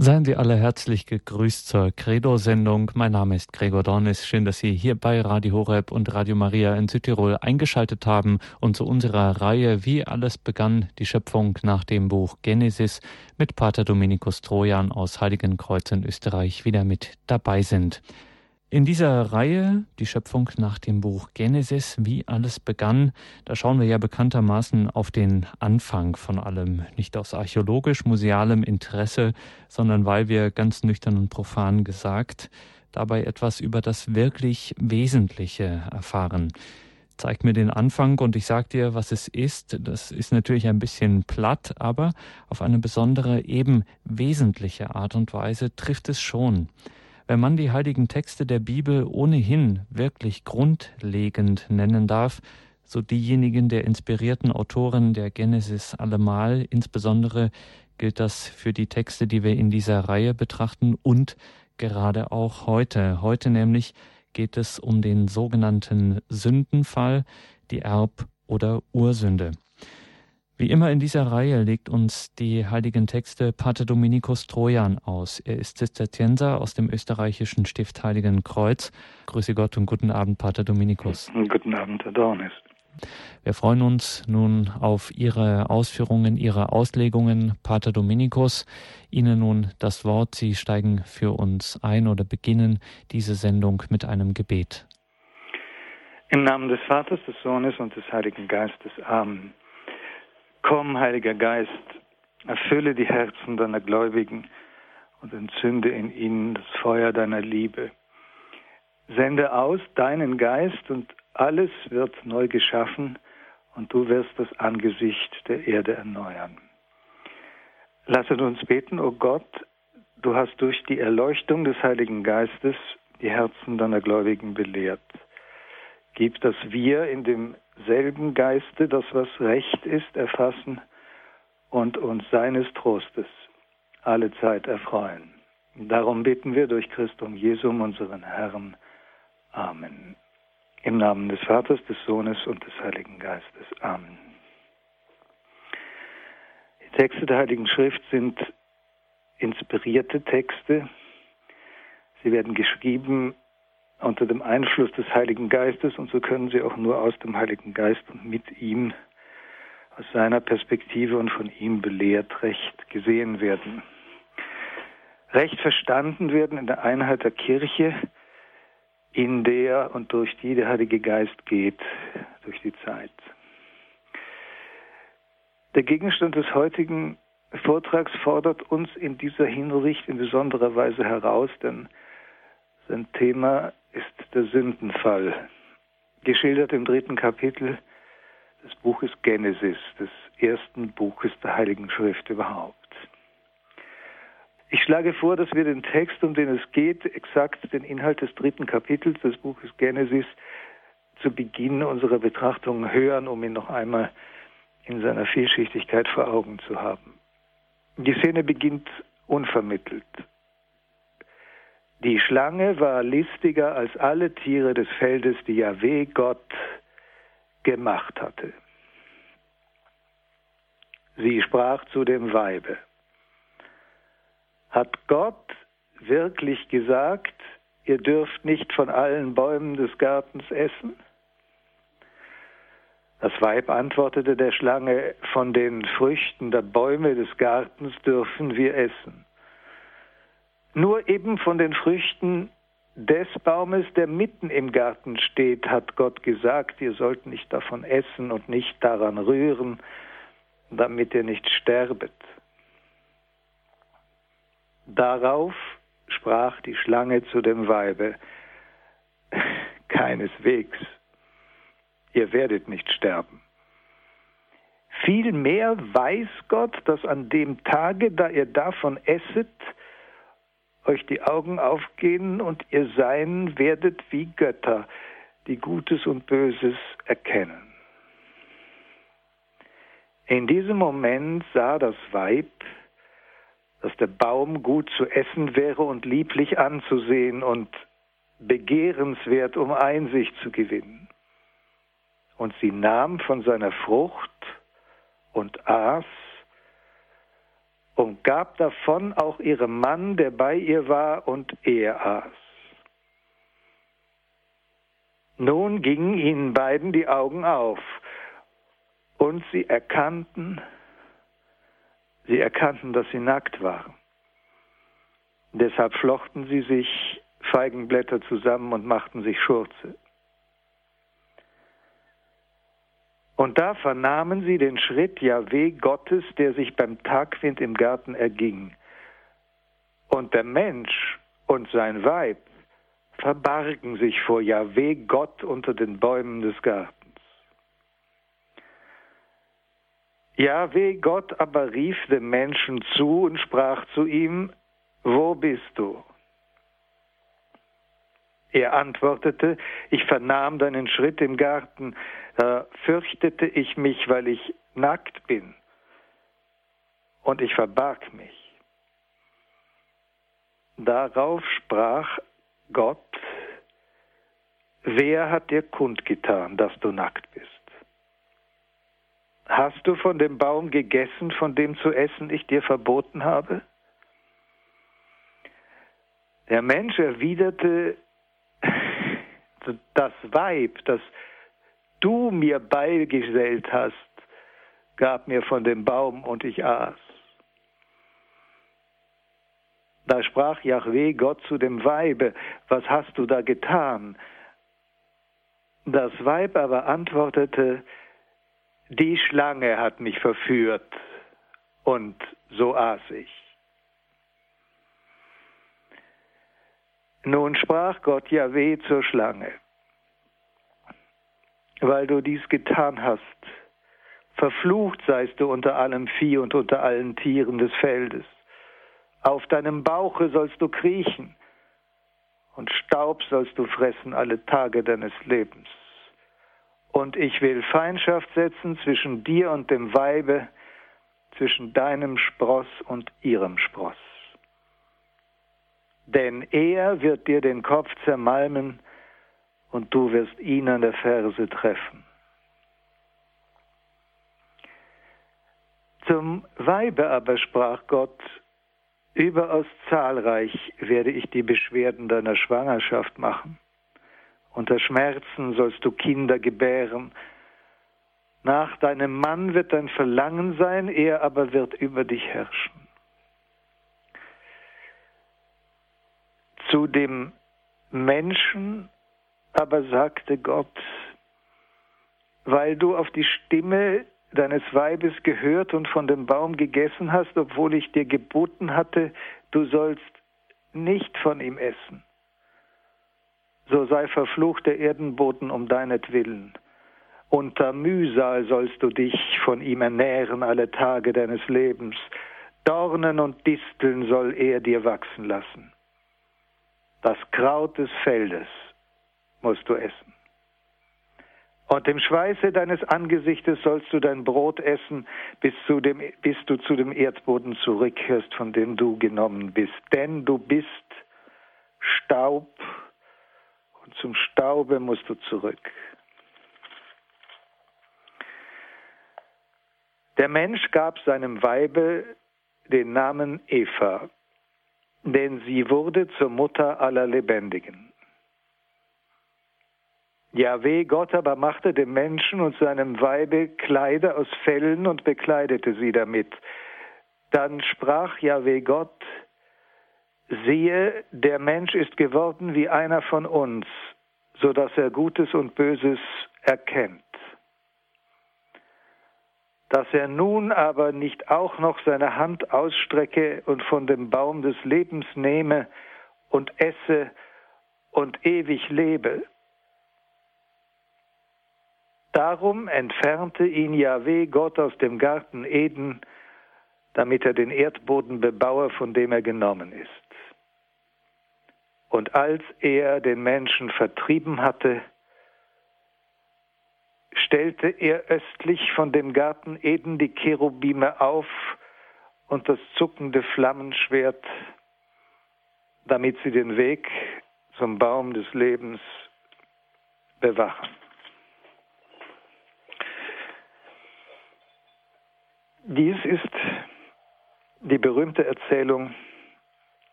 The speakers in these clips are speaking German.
Seien Sie alle herzlich gegrüßt zur Credo-Sendung. Mein Name ist Gregor Dornis. Schön, dass Sie hier bei Radio Horeb und Radio Maria in Südtirol eingeschaltet haben und zu unserer Reihe Wie alles begann, die Schöpfung nach dem Buch Genesis mit Pater Dominikus Trojan aus Heiligenkreuz in Österreich wieder mit dabei sind. In dieser Reihe, die Schöpfung nach dem Buch Genesis, wie alles begann, da schauen wir ja bekanntermaßen auf den Anfang von allem, nicht aus archäologisch-musealem Interesse, sondern weil wir ganz nüchtern und profan gesagt dabei etwas über das wirklich Wesentliche erfahren. Zeig mir den Anfang und ich sag dir, was es ist. Das ist natürlich ein bisschen platt, aber auf eine besondere, eben wesentliche Art und Weise trifft es schon. Wenn man die heiligen Texte der Bibel ohnehin wirklich grundlegend nennen darf, so diejenigen der inspirierten Autoren der Genesis allemal, insbesondere gilt das für die Texte, die wir in dieser Reihe betrachten und gerade auch heute. Heute nämlich geht es um den sogenannten Sündenfall, die Erb- oder Ursünde. Wie immer in dieser Reihe legt uns die heiligen Texte Pater Dominikus Trojan aus. Er ist Zisterzienser aus dem österreichischen Stift Heiligen Kreuz. Grüße Gott und guten Abend, Pater Dominikus. Guten Abend, Herr Dornis. Wir freuen uns nun auf Ihre Ausführungen, Ihre Auslegungen, Pater Dominikus. Ihnen nun das Wort. Sie steigen für uns ein oder beginnen diese Sendung mit einem Gebet. Im Namen des Vaters, des Sohnes und des Heiligen Geistes. Amen. Komm, Heiliger Geist, erfülle die Herzen deiner Gläubigen und entzünde in ihnen das Feuer deiner Liebe. Sende aus deinen Geist und alles wird neu geschaffen und du wirst das Angesicht der Erde erneuern. Lasset uns beten, o oh Gott, du hast durch die Erleuchtung des Heiligen Geistes die Herzen deiner Gläubigen belehrt. Gib, dass wir in dem selben Geiste das, was recht ist, erfassen und uns seines Trostes alle Zeit erfreuen. Darum bitten wir durch Christum Jesum, unseren Herrn. Amen. Im Namen des Vaters, des Sohnes und des Heiligen Geistes. Amen. Die Texte der Heiligen Schrift sind inspirierte Texte. Sie werden geschrieben unter dem Einfluss des Heiligen Geistes und so können sie auch nur aus dem Heiligen Geist und mit ihm, aus seiner Perspektive und von ihm belehrt, recht gesehen werden. Recht verstanden werden in der Einheit der Kirche, in der und durch die der Heilige Geist geht, durch die Zeit. Der Gegenstand des heutigen Vortrags fordert uns in dieser Hinsicht in besonderer Weise heraus, denn sein Thema ist der Sündenfall, geschildert im dritten Kapitel des Buches Genesis, des ersten Buches der Heiligen Schrift überhaupt. Ich schlage vor, dass wir den Text, um den es geht, exakt den Inhalt des dritten Kapitels des Buches Genesis zu Beginn unserer Betrachtung hören, um ihn noch einmal in seiner Vielschichtigkeit vor Augen zu haben. Die Szene beginnt unvermittelt. Die Schlange war listiger als alle Tiere des Feldes, die Yahweh Gott gemacht hatte. Sie sprach zu dem Weibe. Hat Gott wirklich gesagt, ihr dürft nicht von allen Bäumen des Gartens essen? Das Weib antwortete der Schlange, von den Früchten der Bäume des Gartens dürfen wir essen. Nur eben von den Früchten des Baumes, der mitten im Garten steht, hat Gott gesagt, ihr sollt nicht davon essen und nicht daran rühren, damit ihr nicht sterbet. Darauf sprach die Schlange zu dem Weibe, keineswegs, ihr werdet nicht sterben. Vielmehr weiß Gott, dass an dem Tage, da ihr davon esset, euch die Augen aufgehen und ihr sein werdet wie Götter, die Gutes und Böses erkennen. In diesem Moment sah das Weib, dass der Baum gut zu essen wäre und lieblich anzusehen und begehrenswert, um Einsicht zu gewinnen. Und sie nahm von seiner Frucht und aß und gab davon auch ihrem Mann, der bei ihr war, und er aß. Nun gingen ihnen beiden die Augen auf und sie erkannten, sie erkannten, dass sie nackt waren. Deshalb flochten sie sich Feigenblätter zusammen und machten sich Schurze. Und da vernahmen sie den Schritt Jahweh Gottes, der sich beim Tagwind im Garten erging. Und der Mensch und sein Weib verbargen sich vor Jahweh Gott unter den Bäumen des Gartens. Jahweh Gott aber rief dem Menschen zu und sprach zu ihm, Wo bist du? Er antwortete, ich vernahm deinen Schritt im Garten, da fürchtete ich mich, weil ich nackt bin, und ich verbarg mich. Darauf sprach Gott, wer hat dir kundgetan, dass du nackt bist? Hast du von dem Baum gegessen, von dem zu essen ich dir verboten habe? Der Mensch erwiderte, das Weib, das du mir beigesellt hast, gab mir von dem Baum und ich aß. Da sprach Yahweh Gott zu dem Weibe, was hast du da getan? Das Weib aber antwortete, die Schlange hat mich verführt und so aß ich. Nun sprach Gott Jahweh zur Schlange, weil du dies getan hast, verflucht seist du unter allem Vieh und unter allen Tieren des Feldes. Auf deinem Bauche sollst du kriechen und Staub sollst du fressen alle Tage deines Lebens. Und ich will Feindschaft setzen zwischen dir und dem Weibe, zwischen deinem Spross und ihrem Spross denn er wird dir den Kopf zermalmen und du wirst ihn an der Ferse treffen. Zum Weibe aber sprach Gott, überaus zahlreich werde ich die Beschwerden deiner Schwangerschaft machen. Unter Schmerzen sollst du Kinder gebären. Nach deinem Mann wird dein Verlangen sein, er aber wird über dich herrschen. Zu dem Menschen aber sagte Gott, weil du auf die Stimme deines Weibes gehört und von dem Baum gegessen hast, obwohl ich dir geboten hatte, du sollst nicht von ihm essen. So sei verflucht der Erdenboden um deinetwillen. Unter Mühsal sollst du dich von ihm ernähren alle Tage deines Lebens. Dornen und Disteln soll er dir wachsen lassen. Das Kraut des Feldes musst du essen. Und im Schweiße deines Angesichtes sollst du dein Brot essen, bis, zu dem, bis du zu dem Erdboden zurückkehrst, von dem du genommen bist. Denn du bist Staub und zum Staube musst du zurück. Der Mensch gab seinem Weibe den Namen Eva, denn sie wurde zur Mutter aller Lebendigen. Jahweh Gott aber machte dem Menschen und seinem Weibe Kleider aus Fellen und bekleidete sie damit. Dann sprach Jahweh Gott, siehe, der Mensch ist geworden wie einer von uns, so dass er Gutes und Böses erkennt dass er nun aber nicht auch noch seine Hand ausstrecke und von dem Baum des Lebens nehme und esse und ewig lebe. Darum entfernte ihn Jahweh Gott aus dem Garten Eden, damit er den Erdboden bebaue, von dem er genommen ist. Und als er den Menschen vertrieben hatte, stellte er östlich von dem Garten Eden die Cherubime auf und das zuckende Flammenschwert, damit sie den Weg zum Baum des Lebens bewachen. Dies ist die berühmte Erzählung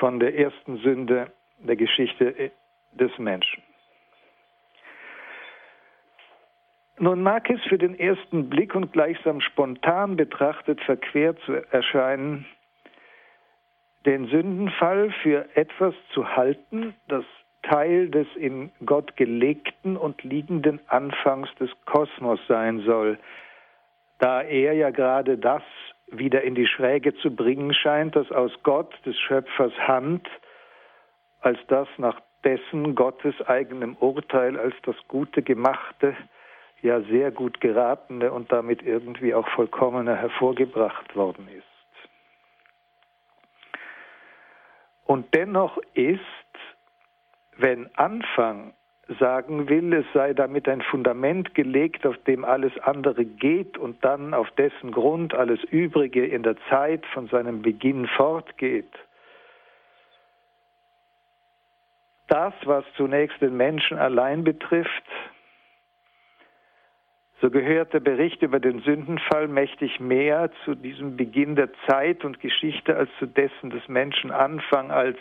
von der ersten Sünde der Geschichte des Menschen. Nun mag es für den ersten Blick und gleichsam spontan betrachtet verquert zu erscheinen, den Sündenfall für etwas zu halten, das Teil des in Gott gelegten und liegenden Anfangs des Kosmos sein soll, da er ja gerade das wieder in die Schräge zu bringen scheint, das aus Gott, des Schöpfers Hand, als das nach dessen Gottes eigenem Urteil als das Gute gemachte, ja sehr gut geratene und damit irgendwie auch vollkommener hervorgebracht worden ist. Und dennoch ist, wenn Anfang sagen will, es sei damit ein Fundament gelegt, auf dem alles andere geht und dann auf dessen Grund alles Übrige in der Zeit von seinem Beginn fortgeht, das, was zunächst den Menschen allein betrifft, so gehört der Bericht über den Sündenfall mächtig mehr zu diesem Beginn der Zeit und Geschichte als zu dessen des Menschen Anfang, als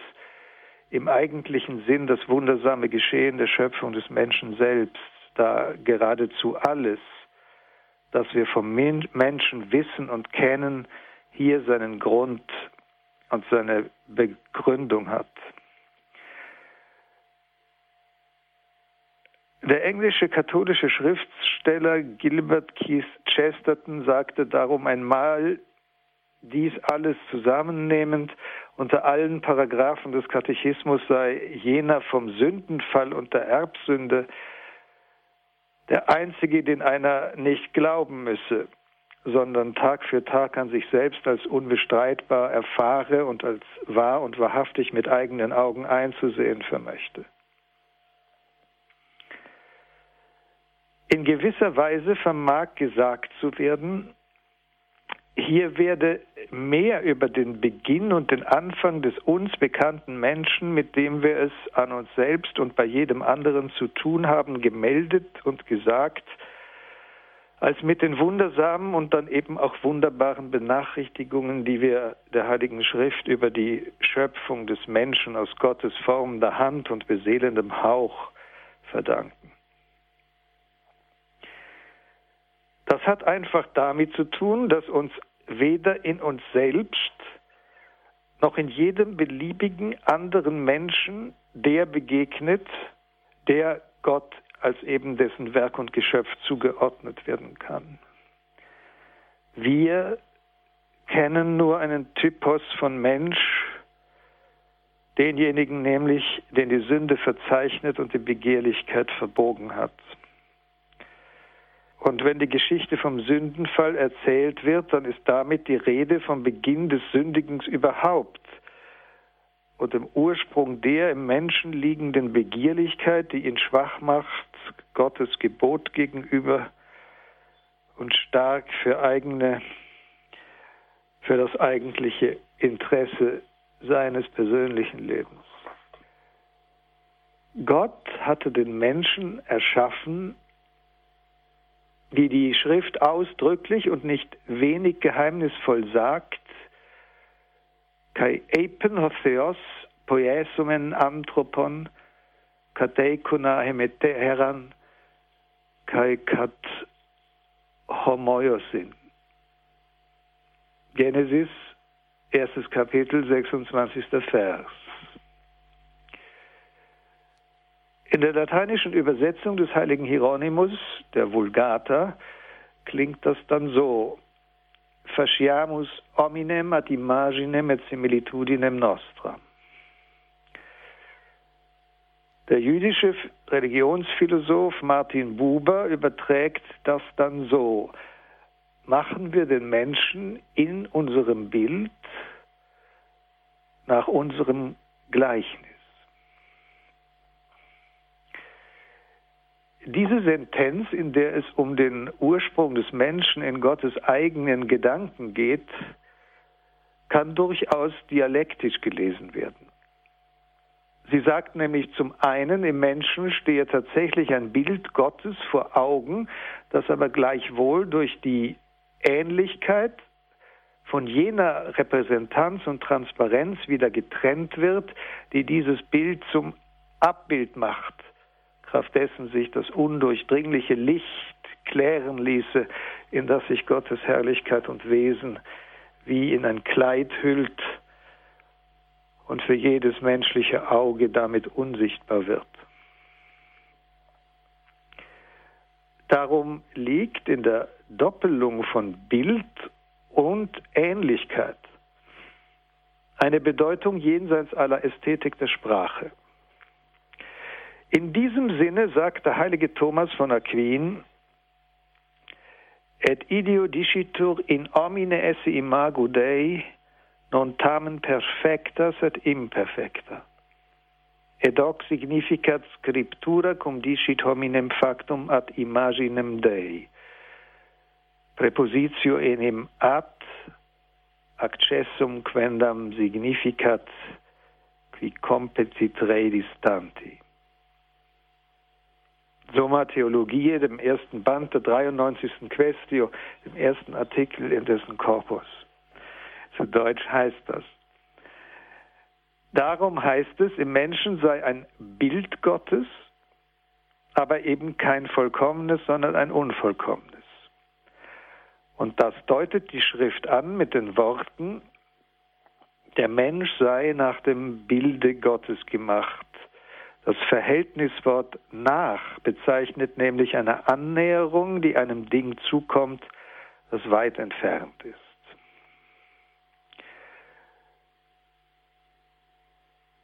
im eigentlichen Sinn das wundersame Geschehen der Schöpfung des Menschen selbst, da geradezu alles, das wir vom Menschen wissen und kennen, hier seinen Grund und seine Begründung hat. Der englische katholische Schriftsteller Gilbert Keith Chesterton sagte darum einmal, dies alles zusammennehmend, unter allen Paragraphen des Katechismus sei jener vom Sündenfall und der Erbsünde der einzige, den einer nicht glauben müsse, sondern Tag für Tag an sich selbst als unbestreitbar erfahre und als wahr und wahrhaftig mit eigenen Augen einzusehen vermöchte. In gewisser Weise vermag gesagt zu werden, hier werde mehr über den Beginn und den Anfang des uns bekannten Menschen, mit dem wir es an uns selbst und bei jedem anderen zu tun haben, gemeldet und gesagt, als mit den wundersamen und dann eben auch wunderbaren Benachrichtigungen, die wir der Heiligen Schrift über die Schöpfung des Menschen aus Gottes formender Hand und beseelendem Hauch verdanken. Das hat einfach damit zu tun, dass uns weder in uns selbst noch in jedem beliebigen anderen Menschen der begegnet, der Gott als eben dessen Werk und Geschöpf zugeordnet werden kann. Wir kennen nur einen Typus von Mensch, denjenigen nämlich, den die Sünde verzeichnet und die Begehrlichkeit verbogen hat. Und wenn die Geschichte vom Sündenfall erzählt wird, dann ist damit die Rede vom Beginn des Sündigens überhaupt und dem Ursprung der im Menschen liegenden Begierlichkeit, die ihn schwach macht, Gottes Gebot gegenüber und stark für eigene, für das eigentliche Interesse seines persönlichen Lebens. Gott hatte den Menschen erschaffen wie die Schrift ausdrücklich und nicht wenig geheimnisvoll sagt, kai epen ho theos poiesumen anthropon kateikuna hemete heran kai kat homoiosin. Genesis, erstes Kapitel, 26. Vers. In der lateinischen Übersetzung des heiligen Hieronymus, der Vulgata, klingt das dann so. Fasciamus hominem ad imaginem et similitudinem nostra. Der jüdische Religionsphilosoph Martin Buber überträgt das dann so. Machen wir den Menschen in unserem Bild nach unserem Gleichnis. Diese Sentenz, in der es um den Ursprung des Menschen in Gottes eigenen Gedanken geht, kann durchaus dialektisch gelesen werden. Sie sagt nämlich zum einen, im Menschen stehe tatsächlich ein Bild Gottes vor Augen, das aber gleichwohl durch die Ähnlichkeit von jener Repräsentanz und Transparenz wieder getrennt wird, die dieses Bild zum Abbild macht, kraft dessen sich das undurchdringliche Licht klären ließe, in das sich Gottes Herrlichkeit und Wesen wie in ein Kleid hüllt und für jedes menschliche Auge damit unsichtbar wird. Darum liegt in der Doppelung von Bild und Ähnlichkeit eine Bedeutung jenseits aller Ästhetik der Sprache. In diesem Sinne sagt der heilige Thomas von Aquin, et ideo dicitur in omine esse imago Dei non tamen perfectas et imperfecta. Ed hoc significat scriptura cum dicit hominem factum ad imaginem Dei. Prepositio enim ad accessum quendam significat qui competit rei distanti. Summa Theologie, dem ersten Band der 93. Questio, dem ersten Artikel in dessen Korpus. Zu Deutsch heißt das. Darum heißt es, im Menschen sei ein Bild Gottes, aber eben kein vollkommenes, sondern ein unvollkommenes. Und das deutet die Schrift an mit den Worten, der Mensch sei nach dem Bilde Gottes gemacht. Das Verhältniswort nach bezeichnet nämlich eine Annäherung, die einem Ding zukommt, das weit entfernt ist.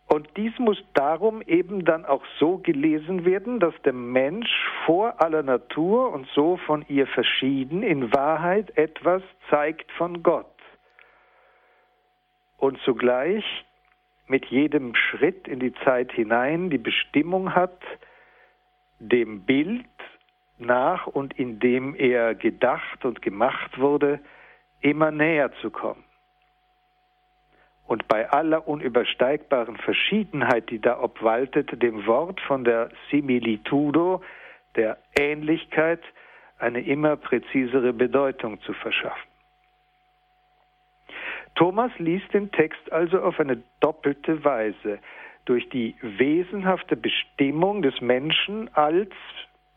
Und dies muss darum eben dann auch so gelesen werden, dass der Mensch vor aller Natur und so von ihr verschieden in Wahrheit etwas zeigt von Gott. Und zugleich mit jedem Schritt in die Zeit hinein die Bestimmung hat, dem Bild nach und in dem er gedacht und gemacht wurde, immer näher zu kommen. Und bei aller unübersteigbaren Verschiedenheit, die da obwaltet, dem Wort von der Similitudo, der Ähnlichkeit, eine immer präzisere Bedeutung zu verschaffen. Thomas liest den Text also auf eine doppelte Weise durch die wesenhafte Bestimmung des Menschen als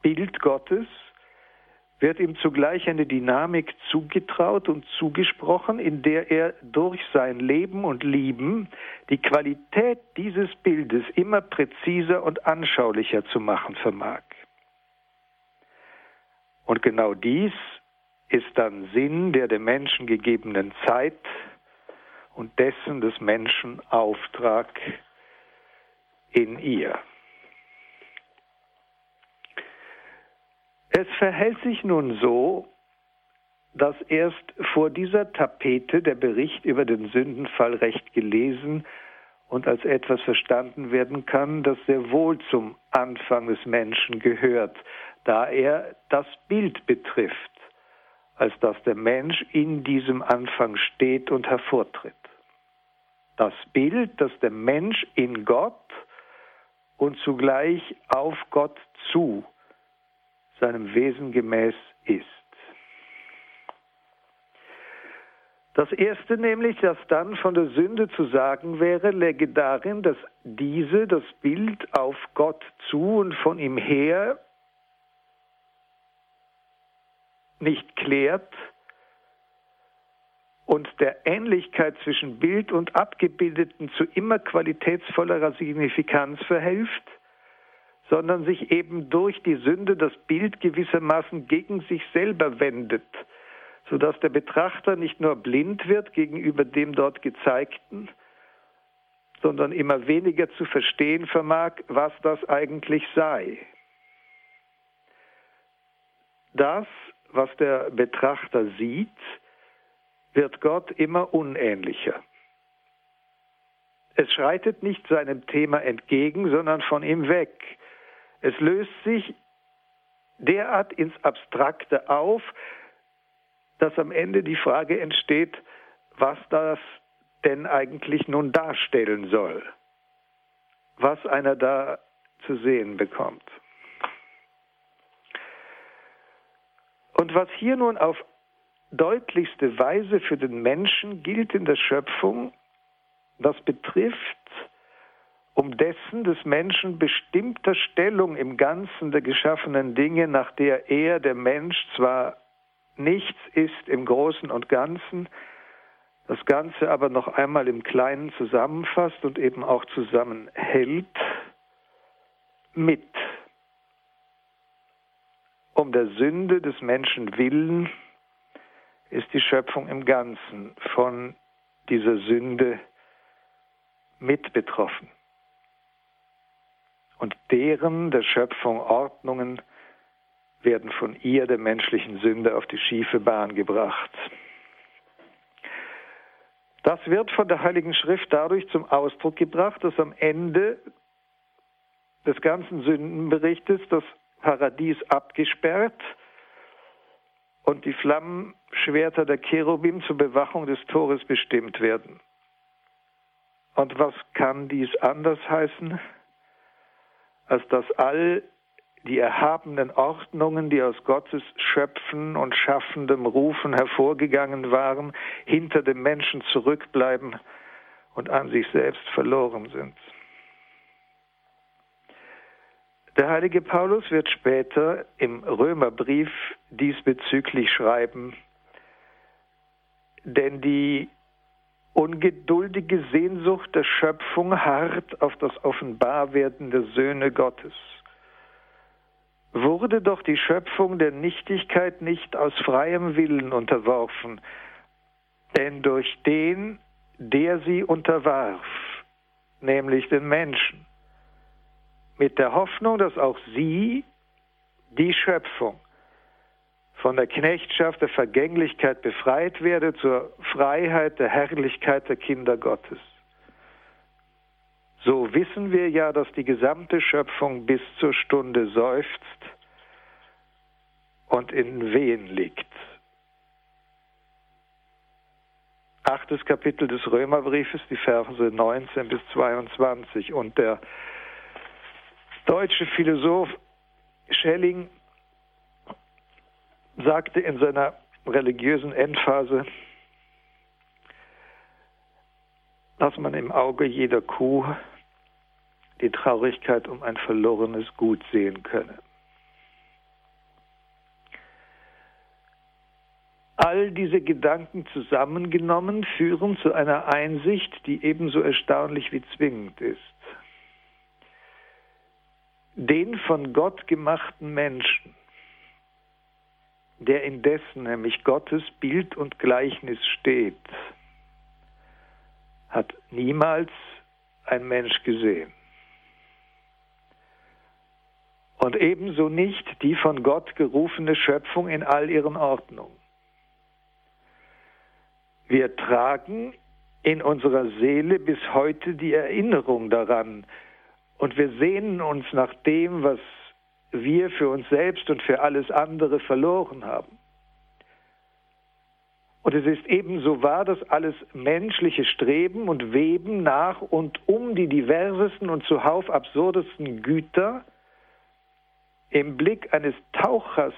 Bild Gottes wird ihm zugleich eine Dynamik zugetraut und zugesprochen, in der er durch sein Leben und Lieben die Qualität dieses Bildes immer präziser und anschaulicher zu machen vermag. Und genau dies ist dann Sinn der dem Menschen gegebenen Zeit und dessen des Menschen Auftrag in ihr. Es verhält sich nun so, dass erst vor dieser Tapete der Bericht über den Sündenfall recht gelesen und als etwas verstanden werden kann, das sehr wohl zum Anfang des Menschen gehört, da er das Bild betrifft, als dass der Mensch in diesem Anfang steht und hervortritt das Bild, dass der Mensch in Gott und zugleich auf Gott zu seinem Wesen gemäß ist. Das erste nämlich, das dann von der Sünde zu sagen wäre, läge darin, dass diese das Bild auf Gott zu und von ihm her nicht klärt, und der Ähnlichkeit zwischen Bild und Abgebildeten zu immer qualitätsvollerer Signifikanz verhilft, sondern sich eben durch die Sünde das Bild gewissermaßen gegen sich selber wendet, sodass der Betrachter nicht nur blind wird gegenüber dem dort gezeigten, sondern immer weniger zu verstehen vermag, was das eigentlich sei. Das, was der Betrachter sieht, wird Gott immer unähnlicher. Es schreitet nicht seinem Thema entgegen, sondern von ihm weg. Es löst sich derart ins Abstrakte auf, dass am Ende die Frage entsteht, was das denn eigentlich nun darstellen soll, was einer da zu sehen bekommt. Und was hier nun auf deutlichste Weise für den Menschen gilt in der Schöpfung, das betrifft um dessen des Menschen bestimmter Stellung im Ganzen der geschaffenen Dinge, nach der er, der Mensch, zwar nichts ist im Großen und Ganzen, das Ganze aber noch einmal im Kleinen zusammenfasst und eben auch zusammenhält, mit. Um der Sünde des Menschen willen ist die Schöpfung im Ganzen von dieser Sünde mit betroffen. Und deren der Schöpfung Ordnungen werden von ihr, der menschlichen Sünde, auf die schiefe Bahn gebracht. Das wird von der Heiligen Schrift dadurch zum Ausdruck gebracht, dass am Ende des ganzen Sündenberichtes das Paradies abgesperrt und die Flammenschwerter der Cherubim zur Bewachung des Tores bestimmt werden. Und was kann dies anders heißen, als dass all die erhabenen Ordnungen, die aus Gottes Schöpfen und schaffendem Rufen hervorgegangen waren, hinter dem Menschen zurückbleiben und an sich selbst verloren sind. Der heilige Paulus wird später im Römerbrief diesbezüglich schreiben, denn die ungeduldige Sehnsucht der Schöpfung harrt auf das Offenbarwerden der Söhne Gottes. Wurde doch die Schöpfung der Nichtigkeit nicht aus freiem Willen unterworfen, denn durch den, der sie unterwarf, nämlich den Menschen, mit der Hoffnung, dass auch sie, die Schöpfung, von der Knechtschaft der Vergänglichkeit befreit werde zur Freiheit der Herrlichkeit der Kinder Gottes. So wissen wir ja, dass die gesamte Schöpfung bis zur Stunde seufzt und in Wehen liegt. Achtes Kapitel des Römerbriefes, die Verse 19 bis 22. Und der deutsche Philosoph Schelling sagte in seiner religiösen Endphase, dass man im Auge jeder Kuh die Traurigkeit um ein verlorenes Gut sehen könne. All diese Gedanken zusammengenommen führen zu einer Einsicht, die ebenso erstaunlich wie zwingend ist. Den von Gott gemachten Menschen, der indessen nämlich Gottes Bild und Gleichnis steht, hat niemals ein Mensch gesehen. Und ebenso nicht die von Gott gerufene Schöpfung in all ihren Ordnungen. Wir tragen in unserer Seele bis heute die Erinnerung daran und wir sehnen uns nach dem, was wir für uns selbst und für alles andere verloren haben. Und es ist ebenso wahr, dass alles menschliche Streben und Weben nach und um die diversesten und zuhauf absurdesten Güter im Blick eines Tauchers,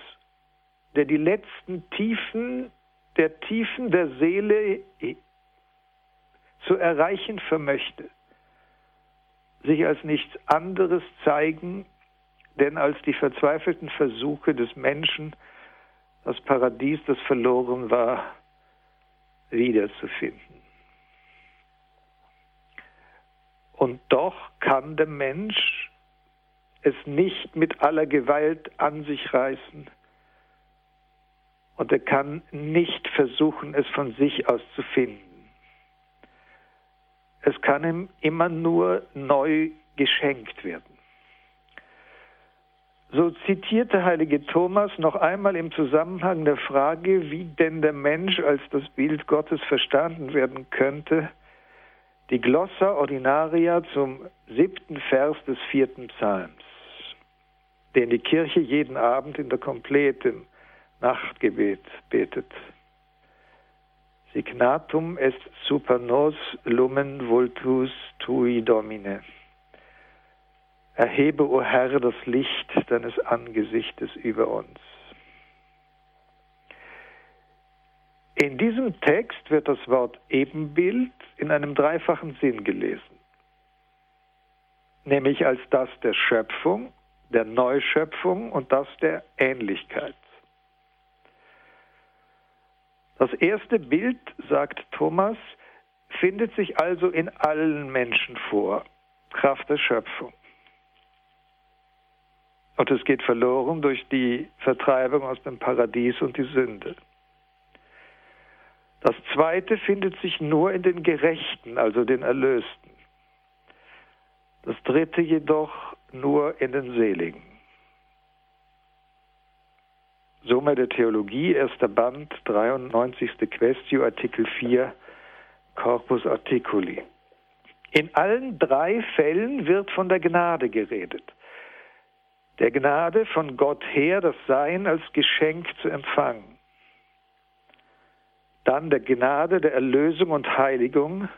der die letzten Tiefen der Tiefen der Seele zu erreichen vermöchte, sich als nichts anderes zeigen, denn als die verzweifelten Versuche des Menschen, das Paradies, das verloren war, wiederzufinden. Und doch kann der Mensch es nicht mit aller Gewalt an sich reißen und er kann nicht versuchen, es von sich aus zu finden. Es kann ihm immer nur neu geschenkt werden. So zitierte heilige Thomas noch einmal im Zusammenhang der Frage, wie denn der Mensch als das Bild Gottes verstanden werden könnte, die Glossa Ordinaria zum siebten Vers des vierten Psalms, den die Kirche jeden Abend in der Komplett im Nachtgebet betet. Signatum est super nos lumen vultus tui domine. Erhebe, o Herr, das Licht deines Angesichtes über uns. In diesem Text wird das Wort Ebenbild in einem dreifachen Sinn gelesen, nämlich als das der Schöpfung, der Neuschöpfung und das der Ähnlichkeit. Das erste Bild, sagt Thomas, findet sich also in allen Menschen vor, Kraft der Schöpfung. Und es geht verloren durch die Vertreibung aus dem Paradies und die Sünde. Das zweite findet sich nur in den Gerechten, also den Erlösten. Das dritte jedoch nur in den Seligen. Summe der Theologie, erster Band, 93. Questio, Artikel 4, Corpus Articuli. In allen drei Fällen wird von der Gnade geredet. Der Gnade von Gott her, das Sein als Geschenk zu empfangen. Dann der Gnade der Erlösung und Heiligung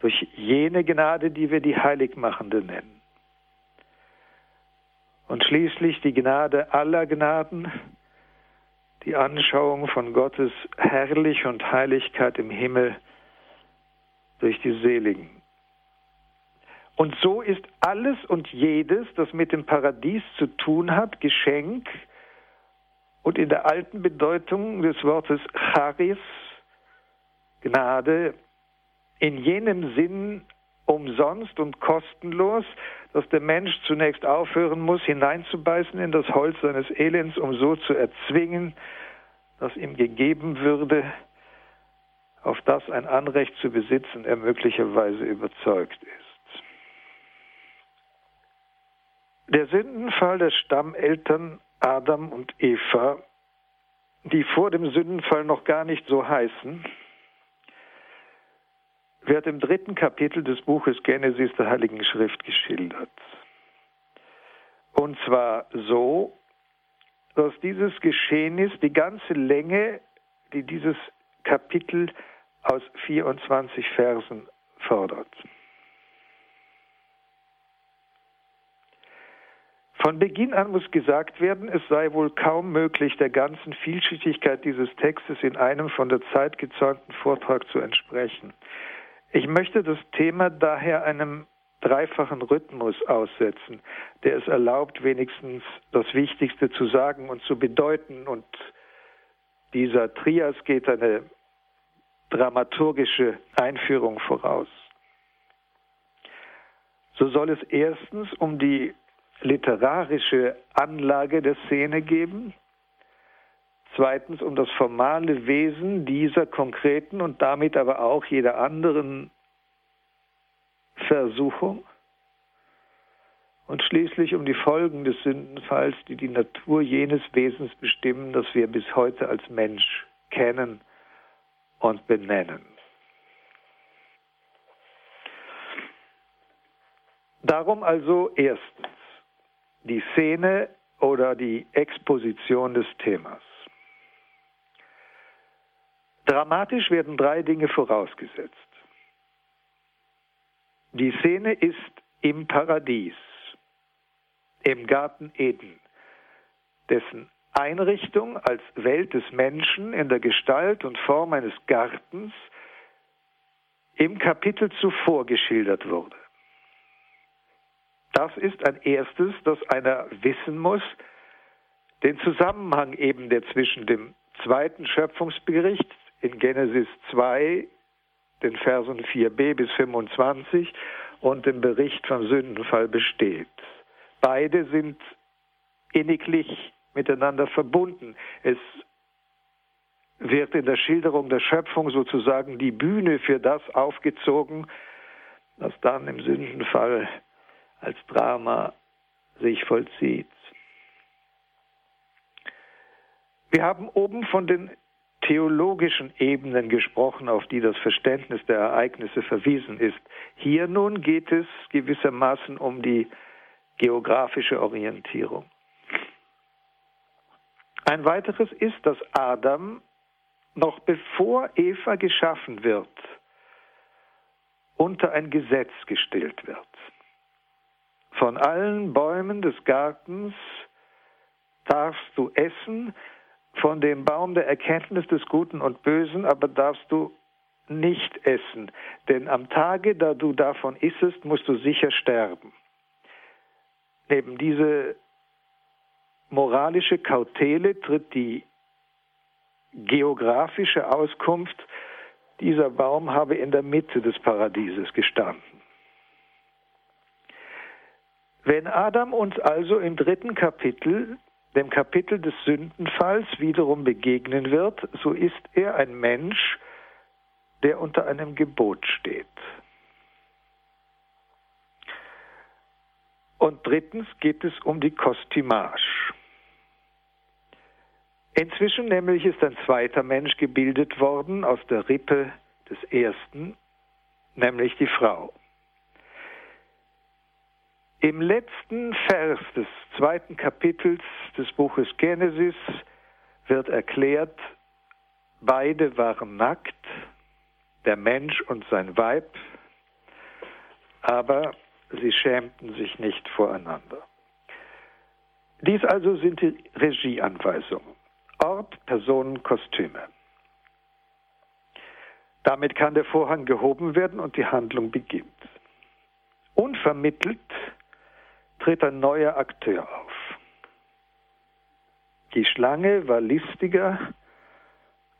durch jene Gnade, die wir die Heiligmachende nennen. Und schließlich die Gnade aller Gnaden, die Anschauung von Gottes Herrlich und Heiligkeit im Himmel durch die Seligen. Und so ist alles und jedes, das mit dem Paradies zu tun hat, Geschenk und in der alten Bedeutung des Wortes Charis, Gnade, in jenem Sinn umsonst und kostenlos, dass der Mensch zunächst aufhören muss, hineinzubeißen in das Holz seines Elends, um so zu erzwingen, dass ihm gegeben würde, auf das ein Anrecht zu besitzen er möglicherweise überzeugt ist. Der Sündenfall der Stammeltern Adam und Eva, die vor dem Sündenfall noch gar nicht so heißen, wird im dritten Kapitel des Buches Genesis der Heiligen Schrift geschildert. Und zwar so, dass dieses Geschehnis die ganze Länge, die dieses Kapitel aus 24 Versen fordert. Von Beginn an muss gesagt werden, es sei wohl kaum möglich, der ganzen Vielschichtigkeit dieses Textes in einem von der Zeit gezäumten Vortrag zu entsprechen. Ich möchte das Thema daher einem dreifachen Rhythmus aussetzen, der es erlaubt, wenigstens das Wichtigste zu sagen und zu bedeuten. Und dieser Trias geht eine dramaturgische Einführung voraus. So soll es erstens um die literarische Anlage der Szene geben, zweitens um das formale Wesen dieser konkreten und damit aber auch jeder anderen Versuchung. Und schließlich um die Folgen des Sündenfalls, die die Natur jenes Wesens bestimmen, das wir bis heute als Mensch kennen und benennen. Darum also erstens die Szene oder die Exposition des Themas. Dramatisch werden drei Dinge vorausgesetzt. Die Szene ist im Paradies, im Garten Eden, dessen Einrichtung als Welt des Menschen in der Gestalt und Form eines Gartens im Kapitel zuvor geschildert wurde. Das ist ein erstes, das einer wissen muss, den Zusammenhang eben, der zwischen dem zweiten Schöpfungsbericht in Genesis 2, den Versen 4b bis 25 und dem Bericht vom Sündenfall besteht. Beide sind inniglich miteinander verbunden. Es wird in der Schilderung der Schöpfung sozusagen die Bühne für das aufgezogen, was dann im Sündenfall als Drama sich vollzieht. Wir haben oben von den theologischen Ebenen gesprochen, auf die das Verständnis der Ereignisse verwiesen ist. Hier nun geht es gewissermaßen um die geografische Orientierung. Ein weiteres ist, dass Adam noch bevor Eva geschaffen wird, unter ein Gesetz gestellt wird. Von allen Bäumen des Gartens darfst du essen, von dem Baum der Erkenntnis des Guten und Bösen, aber darfst du nicht essen, denn am Tage, da du davon issest, musst du sicher sterben. Neben diese moralische Kautele tritt die geografische Auskunft, dieser Baum habe in der Mitte des Paradieses gestanden. Wenn Adam uns also im dritten Kapitel, dem Kapitel des Sündenfalls, wiederum begegnen wird, so ist er ein Mensch, der unter einem Gebot steht. Und drittens geht es um die Kostümage. Inzwischen nämlich ist ein zweiter Mensch gebildet worden aus der Rippe des ersten, nämlich die Frau. Im letzten Vers des zweiten Kapitels des Buches Genesis wird erklärt, beide waren nackt, der Mensch und sein Weib, aber sie schämten sich nicht voreinander. Dies also sind die Regieanweisungen. Ort, Personen, Kostüme. Damit kann der Vorhang gehoben werden und die Handlung beginnt. Unvermittelt tritt ein neuer Akteur auf. Die Schlange war listiger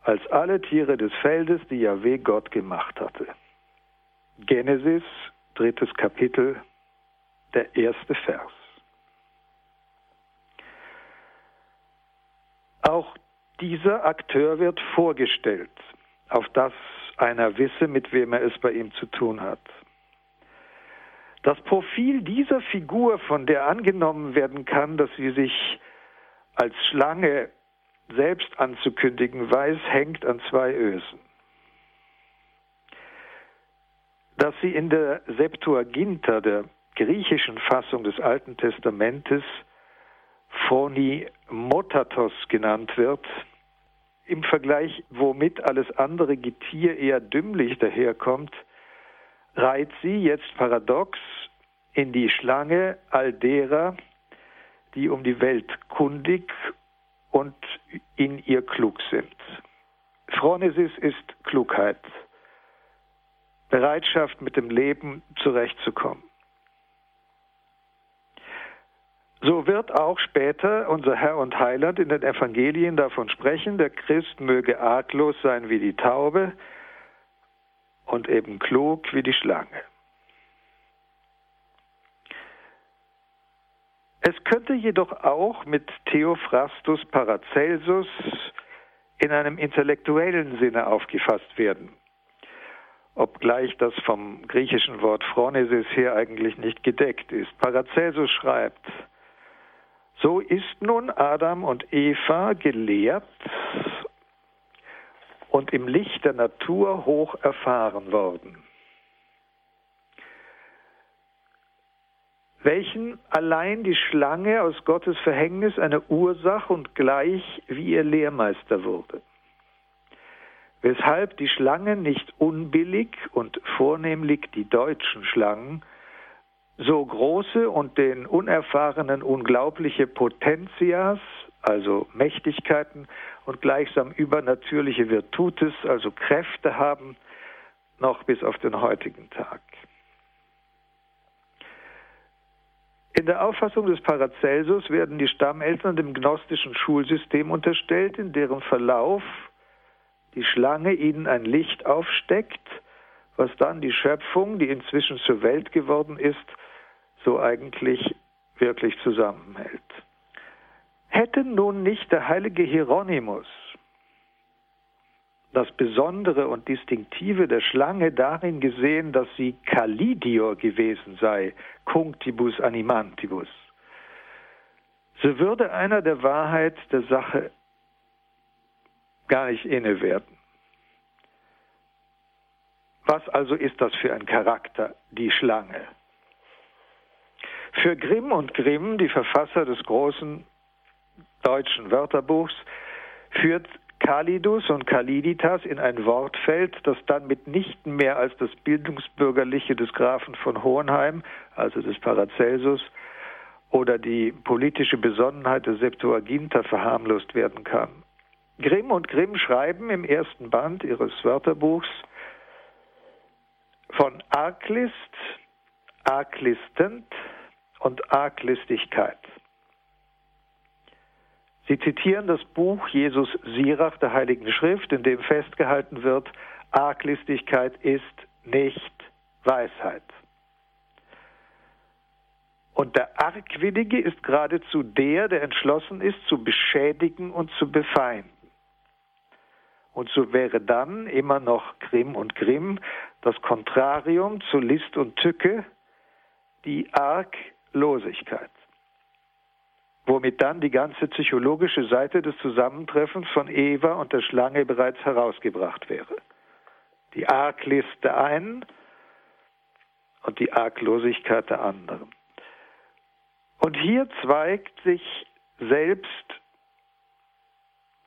als alle Tiere des Feldes, die Yahweh Gott gemacht hatte. Genesis, drittes Kapitel, der erste Vers. Auch dieser Akteur wird vorgestellt, auf das einer wisse, mit wem er es bei ihm zu tun hat. Das Profil dieser Figur, von der angenommen werden kann, dass sie sich als Schlange selbst anzukündigen weiß, hängt an zwei Ösen. Dass sie in der Septuaginta, der griechischen Fassung des Alten Testamentes, Phoni Motatos genannt wird, im Vergleich, womit alles andere Getier eher dümmlich daherkommt, reiht sie jetzt paradox in die Schlange all derer, die um die Welt kundig und in ihr klug sind. Phronesis ist Klugheit, Bereitschaft, mit dem Leben zurechtzukommen. So wird auch später unser Herr und Heiland in den Evangelien davon sprechen, der Christ möge arglos sein wie die Taube und eben klug wie die Schlange. Es könnte jedoch auch mit Theophrastus Paracelsus in einem intellektuellen Sinne aufgefasst werden, obgleich das vom griechischen Wort Phronesis her eigentlich nicht gedeckt ist. Paracelsus schreibt, so ist nun Adam und Eva gelehrt und im Licht der Natur hoch erfahren worden. welchen allein die Schlange aus Gottes Verhängnis eine Ursache und gleich wie ihr Lehrmeister wurde. Weshalb die Schlange nicht unbillig und vornehmlich die deutschen Schlangen so große und den Unerfahrenen unglaubliche Potentias, also Mächtigkeiten und gleichsam übernatürliche Virtutes, also Kräfte haben, noch bis auf den heutigen Tag. In der Auffassung des Paracelsus werden die Stammeltern dem gnostischen Schulsystem unterstellt, in deren Verlauf die Schlange ihnen ein Licht aufsteckt, was dann die Schöpfung, die inzwischen zur Welt geworden ist, so eigentlich wirklich zusammenhält. Hätte nun nicht der heilige Hieronymus das Besondere und Distinktive der Schlange darin gesehen, dass sie Kalidior gewesen sei, cunctibus animantibus, so würde einer der Wahrheit der Sache gar nicht inne werden. Was also ist das für ein Charakter, die Schlange? Für Grimm und Grimm, die Verfasser des großen deutschen Wörterbuchs, führt Kalidus und Kaliditas in ein Wortfeld, das dann mitnichten mehr als das Bildungsbürgerliche des Grafen von Hohenheim, also des Paracelsus, oder die politische Besonnenheit der Septuaginta verharmlost werden kann. Grimm und Grimm schreiben im ersten Band ihres Wörterbuchs von Arglist, Arglistend und Arglistigkeit. Sie zitieren das Buch Jesus Sirach der Heiligen Schrift, in dem festgehalten wird, Arglistigkeit ist nicht Weisheit. Und der Argwillige ist geradezu der, der entschlossen ist, zu beschädigen und zu befeinden. Und so wäre dann immer noch Grimm und Grimm das Kontrarium zu List und Tücke, die Arglosigkeit womit dann die ganze psychologische Seite des Zusammentreffens von Eva und der Schlange bereits herausgebracht wäre. Die Arglist der einen und die Arglosigkeit der anderen. Und hier zweigt sich selbst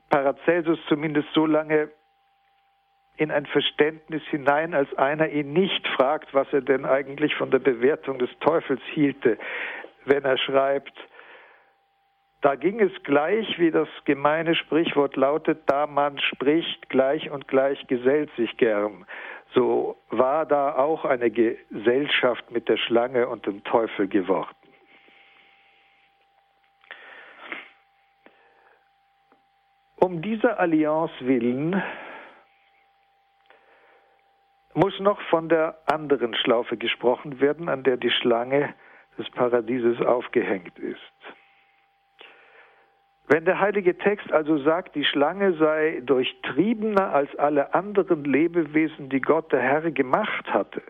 Paracelsus zumindest so lange in ein Verständnis hinein, als einer ihn nicht fragt, was er denn eigentlich von der Bewertung des Teufels hielte, wenn er schreibt, da ging es gleich, wie das gemeine Sprichwort lautet, da man spricht, gleich und gleich gesellt sich gern. So war da auch eine Gesellschaft mit der Schlange und dem Teufel geworden. Um dieser Allianz willen muss noch von der anderen Schlaufe gesprochen werden, an der die Schlange des Paradieses aufgehängt ist. Wenn der heilige Text also sagt, die Schlange sei durchtriebener als alle anderen Lebewesen, die Gott der Herr gemacht hatte,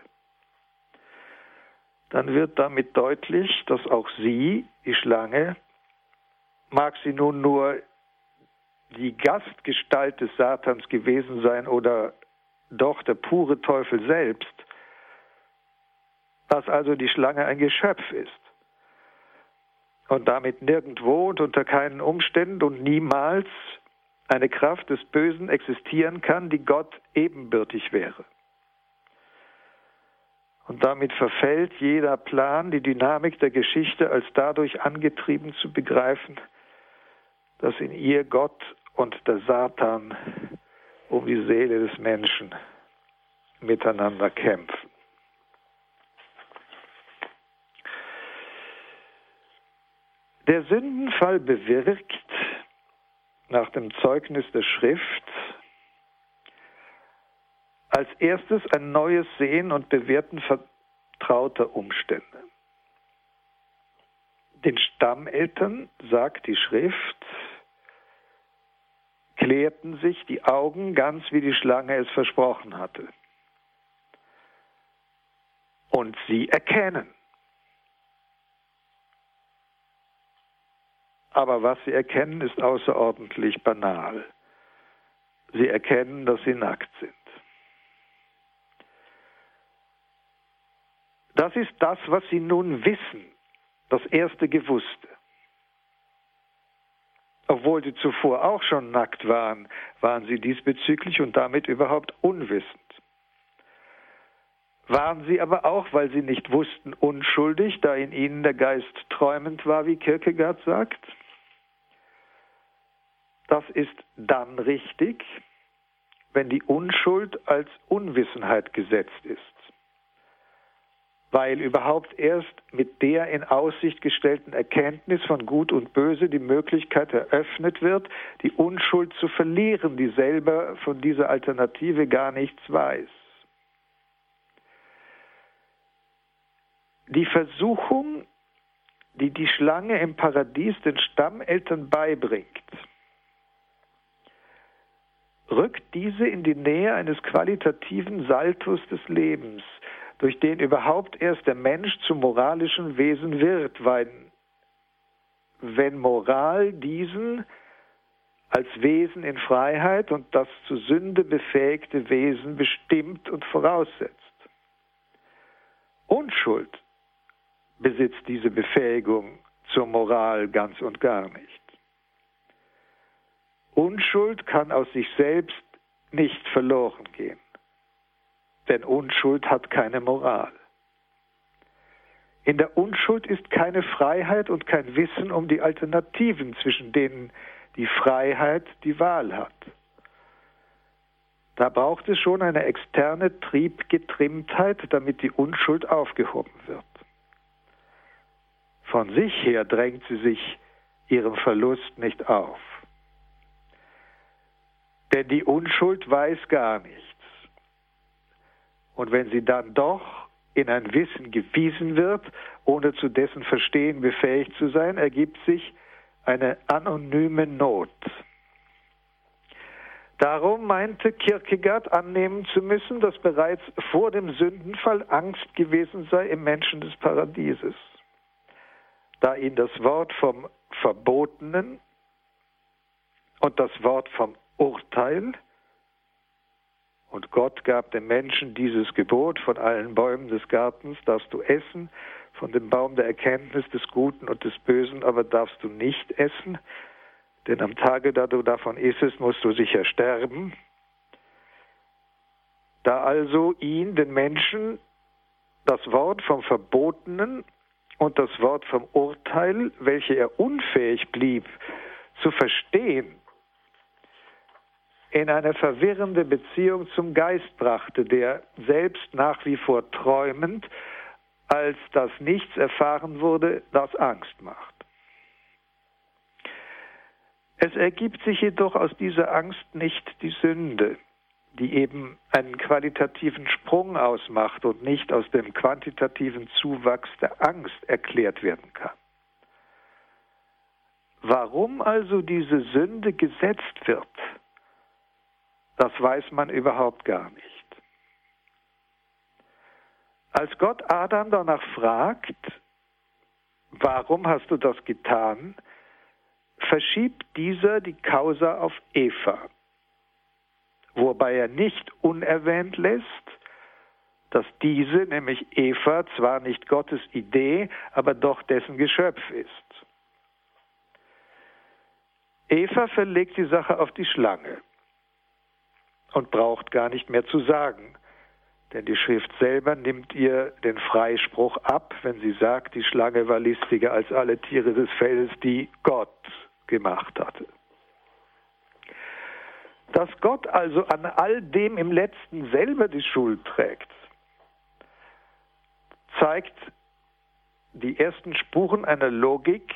dann wird damit deutlich, dass auch sie, die Schlange, mag sie nun nur die Gastgestalt des Satans gewesen sein oder doch der pure Teufel selbst, dass also die Schlange ein Geschöpf ist und damit nirgendwo und unter keinen Umständen und niemals eine Kraft des Bösen existieren kann, die Gott ebenbürtig wäre. Und damit verfällt jeder Plan, die Dynamik der Geschichte als dadurch angetrieben zu begreifen, dass in ihr Gott und der Satan um die Seele des Menschen miteinander kämpfen. Der Sündenfall bewirkt nach dem Zeugnis der Schrift als erstes ein neues Sehen und Bewerten vertrauter Umstände. Den Stammeltern, sagt die Schrift, klärten sich die Augen ganz wie die Schlange es versprochen hatte. Und sie erkennen. Aber was sie erkennen, ist außerordentlich banal. Sie erkennen, dass sie nackt sind. Das ist das, was sie nun wissen, das erste Gewusste. Obwohl sie zuvor auch schon nackt waren, waren sie diesbezüglich und damit überhaupt unwissend. Waren sie aber auch, weil sie nicht wussten, unschuldig, da in ihnen der Geist träumend war, wie Kierkegaard sagt? Das ist dann richtig, wenn die Unschuld als Unwissenheit gesetzt ist, weil überhaupt erst mit der in Aussicht gestellten Erkenntnis von Gut und Böse die Möglichkeit eröffnet wird, die Unschuld zu verlieren, die selber von dieser Alternative gar nichts weiß. Die Versuchung, die die Schlange im Paradies den Stammeltern beibringt, rückt diese in die Nähe eines qualitativen Saltus des Lebens, durch den überhaupt erst der Mensch zum moralischen Wesen wird, weil wenn Moral diesen als Wesen in Freiheit und das zu Sünde befähigte Wesen bestimmt und voraussetzt. Unschuld besitzt diese Befähigung zur Moral ganz und gar nicht. Unschuld kann aus sich selbst nicht verloren gehen, denn Unschuld hat keine Moral. In der Unschuld ist keine Freiheit und kein Wissen um die Alternativen, zwischen denen die Freiheit, die Wahl hat. Da braucht es schon eine externe Triebgetrimmtheit, damit die Unschuld aufgehoben wird. Von sich her drängt sie sich ihrem Verlust nicht auf. Denn die Unschuld weiß gar nichts. Und wenn sie dann doch in ein Wissen gewiesen wird, ohne zu dessen Verstehen befähigt zu sein, ergibt sich eine anonyme Not. Darum meinte Kierkegaard annehmen zu müssen, dass bereits vor dem Sündenfall Angst gewesen sei im Menschen des Paradieses, da ihn das Wort vom Verbotenen und das Wort vom Urteil und Gott gab dem Menschen dieses Gebot, von allen Bäumen des Gartens darfst du essen, von dem Baum der Erkenntnis des Guten und des Bösen aber darfst du nicht essen, denn am Tage, da du davon issest, musst du sicher sterben. Da also ihn, den Menschen, das Wort vom Verbotenen und das Wort vom Urteil, welche er unfähig blieb zu verstehen, in eine verwirrende Beziehung zum Geist brachte, der selbst nach wie vor träumend, als das Nichts erfahren wurde, das Angst macht. Es ergibt sich jedoch aus dieser Angst nicht die Sünde, die eben einen qualitativen Sprung ausmacht und nicht aus dem quantitativen Zuwachs der Angst erklärt werden kann. Warum also diese Sünde gesetzt wird, das weiß man überhaupt gar nicht. Als Gott Adam danach fragt, warum hast du das getan, verschiebt dieser die Causa auf Eva, wobei er nicht unerwähnt lässt, dass diese, nämlich Eva, zwar nicht Gottes Idee, aber doch dessen Geschöpf ist. Eva verlegt die Sache auf die Schlange und braucht gar nicht mehr zu sagen, denn die Schrift selber nimmt ihr den Freispruch ab, wenn sie sagt, die Schlange war listiger als alle Tiere des Feldes, die Gott gemacht hatte. Dass Gott also an all dem im letzten selber die Schuld trägt, zeigt die ersten Spuren einer Logik,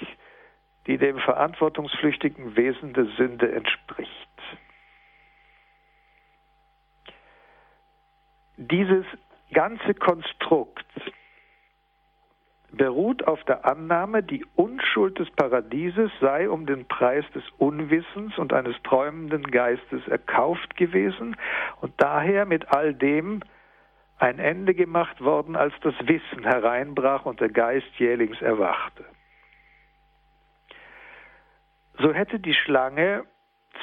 die dem verantwortungsflüchtigen Wesen der Sünde entspricht. Dieses ganze Konstrukt beruht auf der Annahme, die Unschuld des Paradieses sei um den Preis des Unwissens und eines träumenden Geistes erkauft gewesen und daher mit all dem ein Ende gemacht worden, als das Wissen hereinbrach und der Geist jählings erwachte. So hätte die Schlange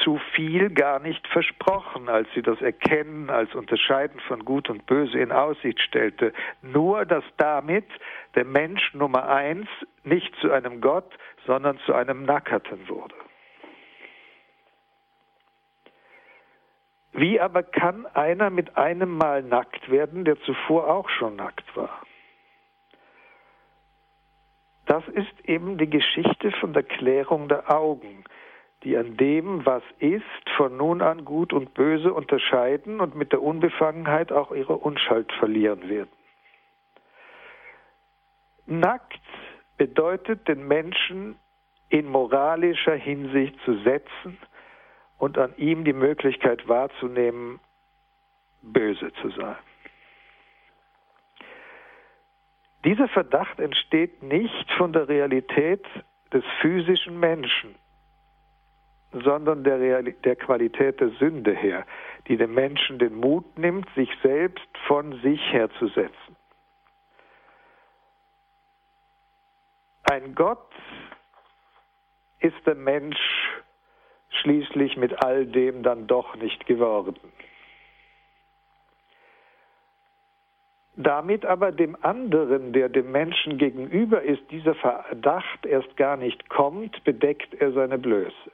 zu viel gar nicht versprochen, als sie das Erkennen als Unterscheiden von Gut und Böse in Aussicht stellte. Nur, dass damit der Mensch Nummer eins nicht zu einem Gott, sondern zu einem Nackerten wurde. Wie aber kann einer mit einem Mal nackt werden, der zuvor auch schon nackt war? Das ist eben die Geschichte von der Klärung der Augen die an dem, was ist, von nun an Gut und Böse unterscheiden und mit der Unbefangenheit auch ihre Unschuld verlieren werden. Nackt bedeutet den Menschen in moralischer Hinsicht zu setzen und an ihm die Möglichkeit wahrzunehmen, böse zu sein. Dieser Verdacht entsteht nicht von der Realität des physischen Menschen, sondern der, Real der Qualität der Sünde her, die dem Menschen den Mut nimmt, sich selbst von sich her zu setzen. Ein Gott ist der Mensch schließlich mit all dem dann doch nicht geworden. Damit aber dem anderen, der dem Menschen gegenüber ist, dieser Verdacht erst gar nicht kommt, bedeckt er seine Blöße.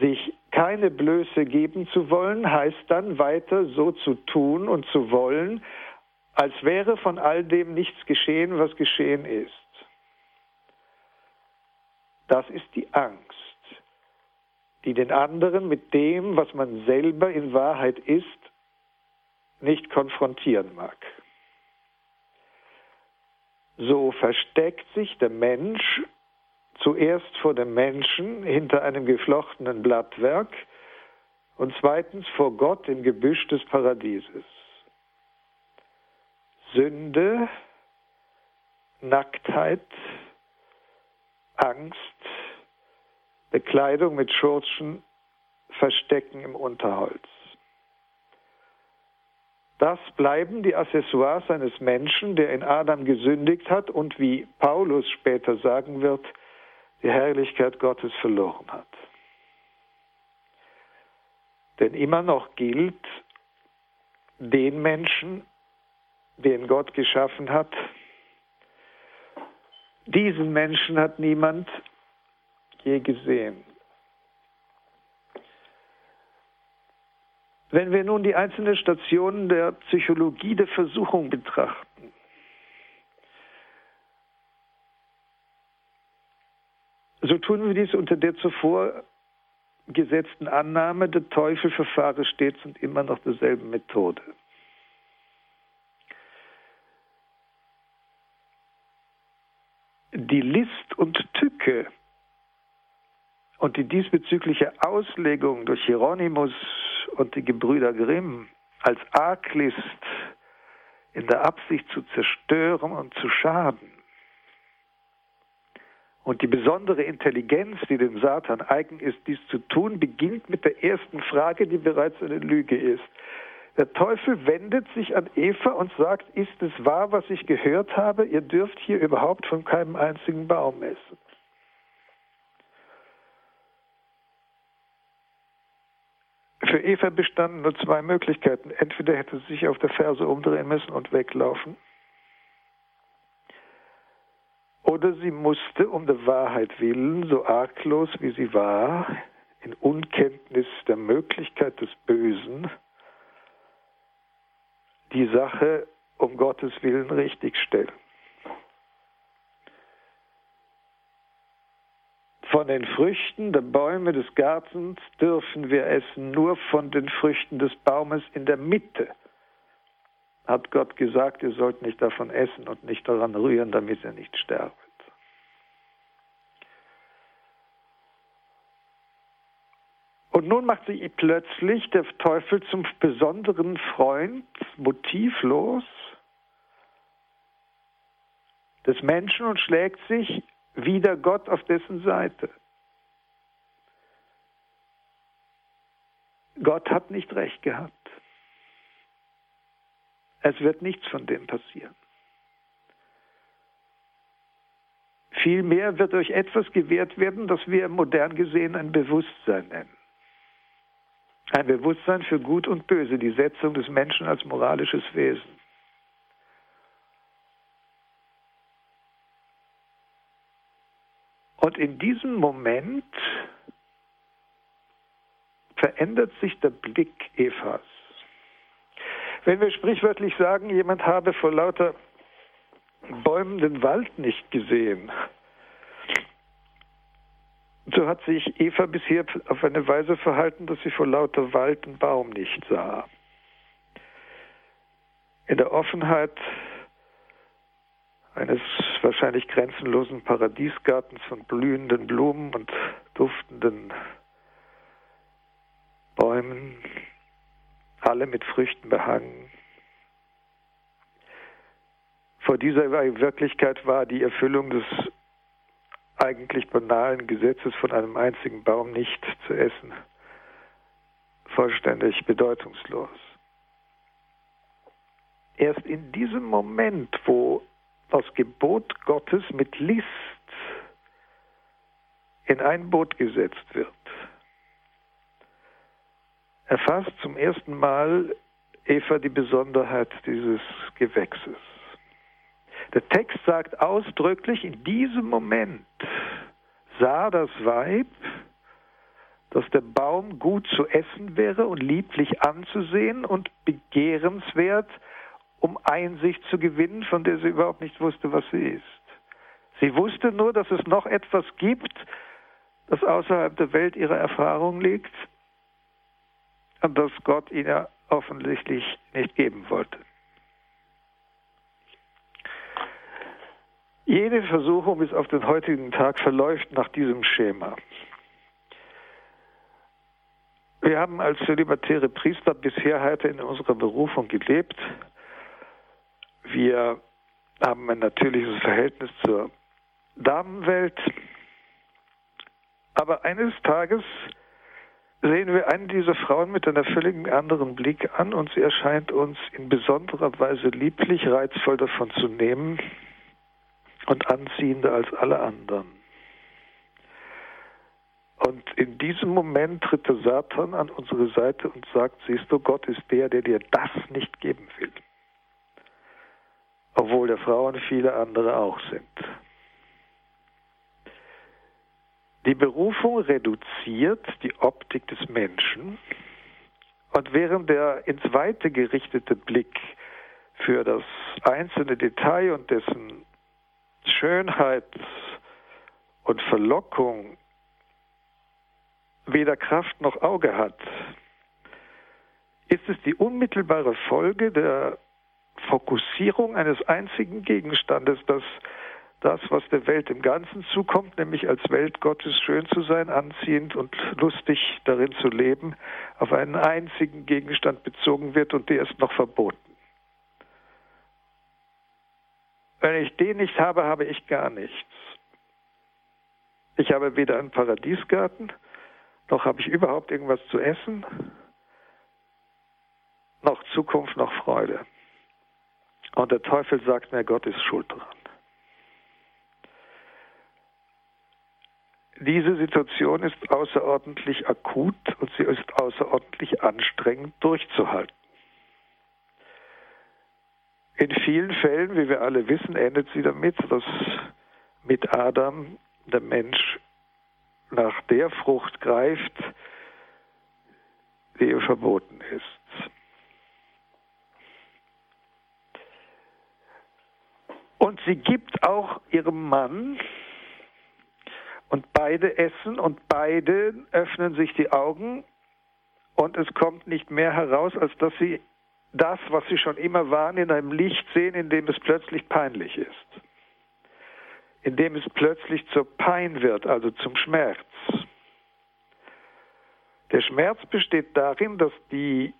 Sich keine Blöße geben zu wollen, heißt dann weiter so zu tun und zu wollen, als wäre von all dem nichts geschehen, was geschehen ist. Das ist die Angst, die den anderen mit dem, was man selber in Wahrheit ist, nicht konfrontieren mag. So versteckt sich der Mensch zuerst vor dem Menschen hinter einem geflochtenen Blattwerk und zweitens vor Gott im Gebüsch des Paradieses. Sünde, Nacktheit, Angst, Bekleidung mit Schurzen, Verstecken im Unterholz. Das bleiben die Accessoires eines Menschen, der in Adam gesündigt hat und wie Paulus später sagen wird, die Herrlichkeit Gottes verloren hat. Denn immer noch gilt, den Menschen, den Gott geschaffen hat, diesen Menschen hat niemand je gesehen. Wenn wir nun die einzelnen Stationen der Psychologie der Versuchung betrachten, so tun wir dies unter der zuvor gesetzten Annahme, der Teufel verfahre stets und immer nach derselben Methode. Die List und Tücke und die diesbezügliche Auslegung durch Hieronymus und die Gebrüder Grimm als Arglist in der Absicht zu zerstören und zu schaden. Und die besondere Intelligenz, die dem Satan eigen ist, dies zu tun, beginnt mit der ersten Frage, die bereits eine Lüge ist. Der Teufel wendet sich an Eva und sagt, ist es wahr, was ich gehört habe? Ihr dürft hier überhaupt von keinem einzigen Baum essen. Für Eva bestanden nur zwei Möglichkeiten. Entweder hätte sie sich auf der Ferse umdrehen müssen und weglaufen, oder sie musste um der Wahrheit willen, so arglos wie sie war, in Unkenntnis der Möglichkeit des Bösen, die Sache um Gottes Willen richtigstellen. Von den Früchten der Bäume des Gartens dürfen wir essen, nur von den Früchten des Baumes in der Mitte. Hat Gott gesagt, ihr sollt nicht davon essen und nicht daran rühren, damit ihr nicht sterbt. Und nun macht sich plötzlich der Teufel zum besonderen Freund, motivlos, des Menschen und schlägt sich wieder Gott auf dessen Seite. Gott hat nicht recht gehabt. Es wird nichts von dem passieren. Vielmehr wird euch etwas gewährt werden, das wir modern gesehen ein Bewusstsein nennen. Ein Bewusstsein für Gut und Böse, die Setzung des Menschen als moralisches Wesen. Und in diesem Moment verändert sich der Blick Evas. Wenn wir sprichwörtlich sagen, jemand habe vor lauter Bäumen den Wald nicht gesehen, so hat sich Eva bisher auf eine Weise verhalten, dass sie vor lauter Wald den Baum nicht sah. In der Offenheit eines wahrscheinlich grenzenlosen Paradiesgartens von blühenden Blumen und duftenden Bäumen, alle mit Früchten behangen. Vor dieser Wirklichkeit war die Erfüllung des eigentlich banalen Gesetzes von einem einzigen Baum nicht zu essen vollständig bedeutungslos. Erst in diesem Moment, wo das Gebot Gottes mit List in ein Boot gesetzt wird, erfasst zum ersten Mal Eva die Besonderheit dieses Gewächses. Der Text sagt ausdrücklich, in diesem Moment sah das Weib, dass der Baum gut zu essen wäre und lieblich anzusehen und begehrenswert, um Einsicht zu gewinnen, von der sie überhaupt nicht wusste, was sie ist. Sie wusste nur, dass es noch etwas gibt, das außerhalb der Welt ihrer Erfahrung liegt und das Gott ihnen offensichtlich nicht geben wollte. Jede Versuchung bis auf den heutigen Tag verläuft nach diesem Schema. Wir haben als zölibatäre Priester bisher heute in unserer Berufung gelebt. Wir haben ein natürliches Verhältnis zur Damenwelt. Aber eines Tages sehen wir eine dieser Frauen mit einer völlig anderen Blick an und sie erscheint uns in besonderer Weise lieblich, reizvoll davon zu nehmen und anziehender als alle anderen. Und in diesem Moment tritt der Satan an unsere Seite und sagt, siehst du, Gott ist der, der dir das nicht geben will. Obwohl der Frauen viele andere auch sind. Die Berufung reduziert die Optik des Menschen. Und während der ins Weite gerichtete Blick für das einzelne Detail und dessen Schönheit und Verlockung weder Kraft noch Auge hat, ist es die unmittelbare Folge der Fokussierung eines einzigen Gegenstandes, das das, was der Welt im Ganzen zukommt, nämlich als Welt Gottes schön zu sein, anziehend und lustig darin zu leben, auf einen einzigen Gegenstand bezogen wird und der ist noch verboten. Wenn ich den nicht habe, habe ich gar nichts. Ich habe weder einen Paradiesgarten, noch habe ich überhaupt irgendwas zu essen, noch Zukunft, noch Freude. Und der Teufel sagt mir, Gott ist schuld dran. Diese Situation ist außerordentlich akut und sie ist außerordentlich anstrengend durchzuhalten. In vielen Fällen, wie wir alle wissen, endet sie damit, dass mit Adam der Mensch nach der Frucht greift, die ihm verboten ist. Und sie gibt auch ihrem Mann, und beide essen und beide öffnen sich die Augen und es kommt nicht mehr heraus, als dass sie das, was sie schon immer waren, in einem Licht sehen, in dem es plötzlich peinlich ist. In dem es plötzlich zur Pein wird, also zum Schmerz. Der Schmerz besteht darin, dass die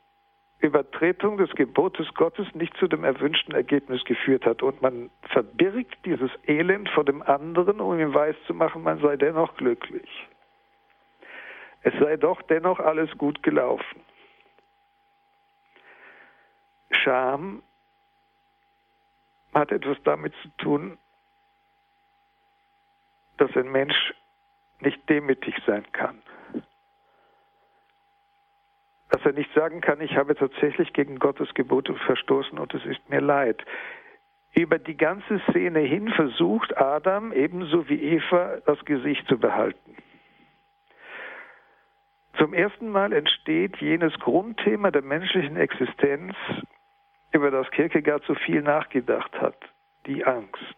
Übertretung des Gebotes Gottes nicht zu dem erwünschten Ergebnis geführt hat. Und man verbirgt dieses Elend vor dem anderen, um ihm weiszumachen, man sei dennoch glücklich. Es sei doch dennoch alles gut gelaufen. Scham hat etwas damit zu tun, dass ein Mensch nicht demütig sein kann dass er nicht sagen kann, ich habe tatsächlich gegen Gottes Gebote verstoßen und es ist mir leid. Über die ganze Szene hin versucht Adam ebenso wie Eva das Gesicht zu behalten. Zum ersten Mal entsteht jenes Grundthema der menschlichen Existenz, über das Kierkegaard so viel nachgedacht hat, die Angst.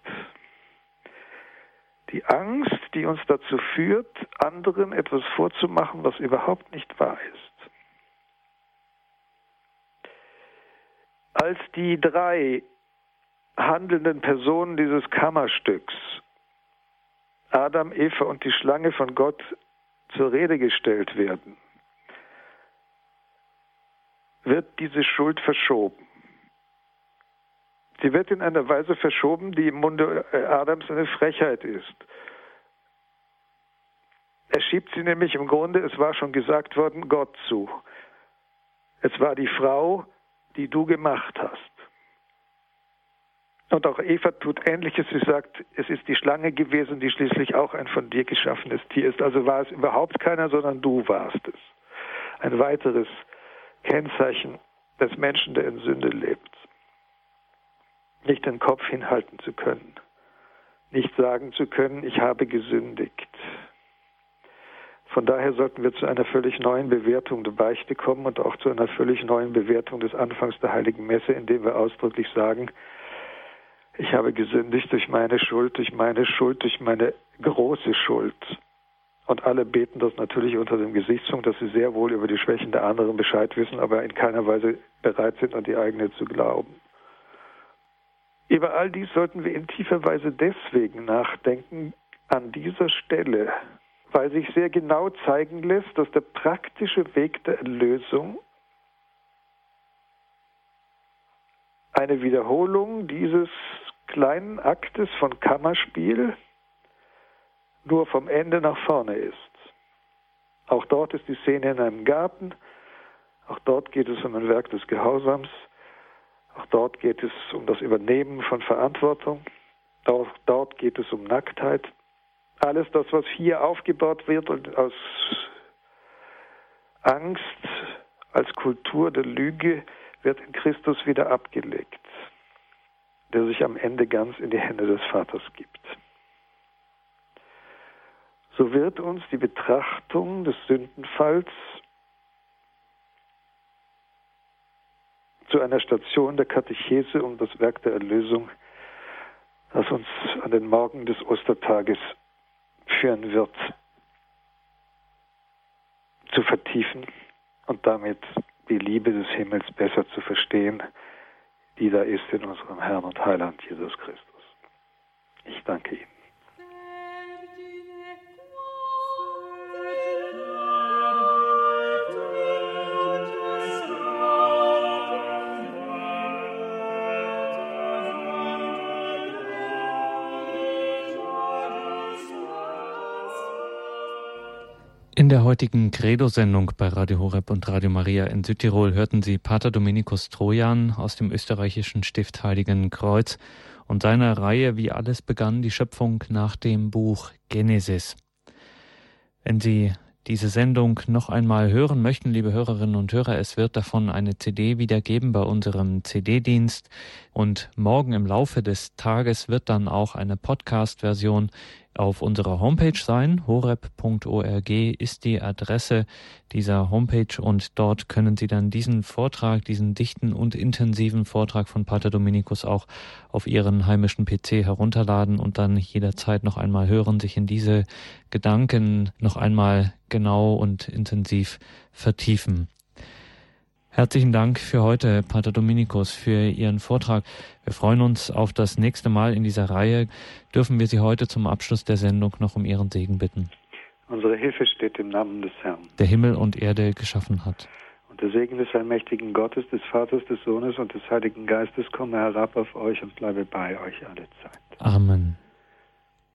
Die Angst, die uns dazu führt, anderen etwas vorzumachen, was überhaupt nicht wahr ist. Als die drei handelnden Personen dieses Kammerstücks, Adam, Eva und die Schlange von Gott zur Rede gestellt werden, wird diese Schuld verschoben. Sie wird in einer Weise verschoben, die im Munde Adams eine Frechheit ist. Er schiebt sie nämlich im Grunde, es war schon gesagt worden, Gott zu. Es war die Frau, die du gemacht hast. Und auch Eva tut Ähnliches. Sie sagt, es ist die Schlange gewesen, die schließlich auch ein von dir geschaffenes Tier ist. Also war es überhaupt keiner, sondern du warst es. Ein weiteres Kennzeichen des Menschen, der in Sünde lebt. Nicht den Kopf hinhalten zu können. Nicht sagen zu können, ich habe gesündigt. Von daher sollten wir zu einer völlig neuen Bewertung der Beichte kommen und auch zu einer völlig neuen Bewertung des Anfangs der Heiligen Messe, indem wir ausdrücklich sagen, Ich habe gesündigt durch meine Schuld, durch meine Schuld, durch meine große Schuld. Und alle beten das natürlich unter dem Gesichtspunkt, dass sie sehr wohl über die Schwächen der anderen Bescheid wissen, aber in keiner Weise bereit sind, an die eigene zu glauben. Über all dies sollten wir in tiefer Weise deswegen nachdenken, an dieser Stelle, weil sich sehr genau zeigen lässt, dass der praktische Weg der Erlösung eine Wiederholung dieses kleinen Aktes von Kammerspiel nur vom Ende nach vorne ist. Auch dort ist die Szene in einem Garten, auch dort geht es um ein Werk des Gehorsams, auch dort geht es um das Übernehmen von Verantwortung, auch dort geht es um Nacktheit. Alles das, was hier aufgebaut wird und aus Angst, als Kultur der Lüge, wird in Christus wieder abgelegt der sich am Ende ganz in die Hände des Vaters gibt. So wird uns die Betrachtung des Sündenfalls zu einer Station der Katechese um das Werk der Erlösung, das uns an den Morgen des Ostertages führen wird, zu vertiefen und damit die Liebe des Himmels besser zu verstehen die da ist in unserem Herrn und Heiland Jesus Christus. Ich danke Ihnen. Der heutigen Credo-Sendung bei Radio Horeb und Radio Maria in Südtirol hörten Sie Pater Dominikus Trojan aus dem österreichischen Stift Heiligen Kreuz und seiner Reihe Wie alles begann, die Schöpfung nach dem Buch Genesis. Wenn Sie diese Sendung noch einmal hören möchten, liebe Hörerinnen und Hörer, es wird davon eine CD wiedergeben bei unserem CD-Dienst und morgen im Laufe des Tages wird dann auch eine Podcast-Version auf unserer Homepage sein. horeb.org ist die Adresse dieser Homepage und dort können Sie dann diesen Vortrag, diesen dichten und intensiven Vortrag von Pater Dominikus auch auf Ihren heimischen PC herunterladen und dann jederzeit noch einmal hören, sich in diese Gedanken noch einmal genau und intensiv vertiefen. Herzlichen Dank für heute, Pater Dominikus, für Ihren Vortrag. Wir freuen uns auf das nächste Mal in dieser Reihe. Dürfen wir Sie heute zum Abschluss der Sendung noch um Ihren Segen bitten? Unsere Hilfe steht im Namen des Herrn, der Himmel und Erde geschaffen hat. Und der Segen des allmächtigen Gottes, des Vaters, des Sohnes und des Heiligen Geistes komme herab auf euch und bleibe bei euch alle Zeit. Amen.